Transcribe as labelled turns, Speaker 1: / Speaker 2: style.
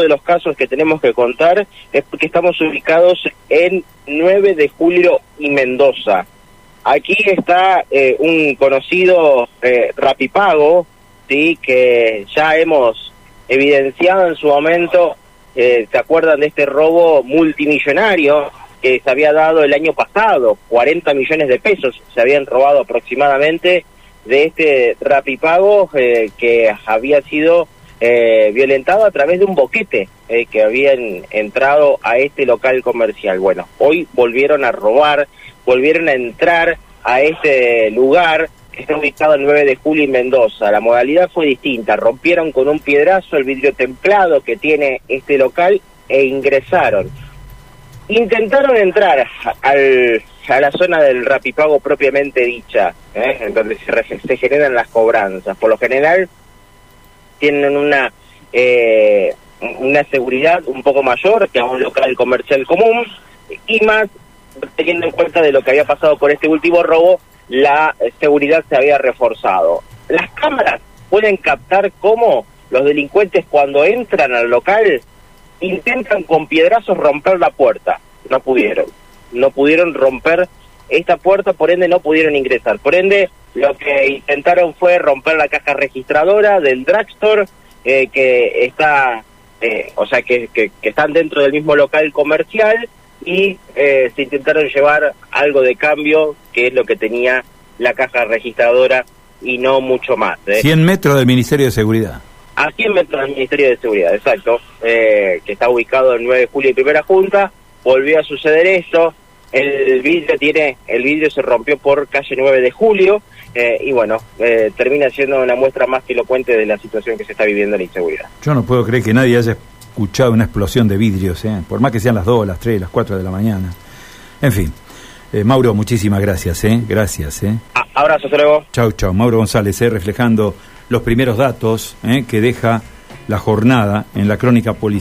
Speaker 1: de los casos que tenemos que contar es porque estamos ubicados en 9 de julio y Mendoza. Aquí está eh, un conocido eh, rapipago, ¿sí? que ya hemos evidenciado en su momento, eh, ¿se acuerdan de este robo multimillonario que se había dado el año pasado? 40 millones de pesos se habían robado aproximadamente de este rapipago eh, que había sido eh, violentado a través de un boquete eh, que habían entrado a este local comercial. Bueno, hoy volvieron a robar, volvieron a entrar a este lugar que está ubicado el 9 de julio en Mendoza. La modalidad fue distinta, rompieron con un piedrazo el vidrio templado que tiene este local e ingresaron. Intentaron entrar al, a la zona del rapipago propiamente dicha, ¿eh? donde se, se generan las cobranzas. Por lo general tienen una eh, una seguridad un poco mayor que a un local comercial común y más teniendo en cuenta de lo que había pasado con este último robo, la seguridad se había reforzado. Las cámaras pueden captar cómo los delincuentes cuando entran al local intentan con piedrazos romper la puerta. No pudieron. No pudieron romper esta puerta, por ende no pudieron ingresar. Por ende, lo que intentaron fue romper la caja registradora del drugstore, eh, que está, eh, o sea, que, que, que, están dentro del mismo local comercial y eh, se intentaron llevar algo de cambio, que es lo que tenía la caja registradora y no mucho más.
Speaker 2: 100 metros del Ministerio de Seguridad.
Speaker 1: A 100 metros del Ministerio de Seguridad, exacto, que está ubicado en 9 de julio y primera junta. Volvió a suceder esto, el vidrio tiene, el vidrio se rompió por calle 9 de julio eh, y bueno, eh, termina siendo una muestra más que elocuente de la situación que se está viviendo en la inseguridad.
Speaker 2: Yo no puedo creer que nadie haya escuchado una explosión de vidrios, ¿eh? por más que sean las 2, las 3, las 4 de la mañana. En fin, Mauro, muchísimas gracias, ¿eh? Gracias, ¿eh?
Speaker 1: abrazo, hasta luego.
Speaker 2: Chau, chau. Mauro González, ¿eh? reflejando los primeros datos que deja la jornada en la crónica policial.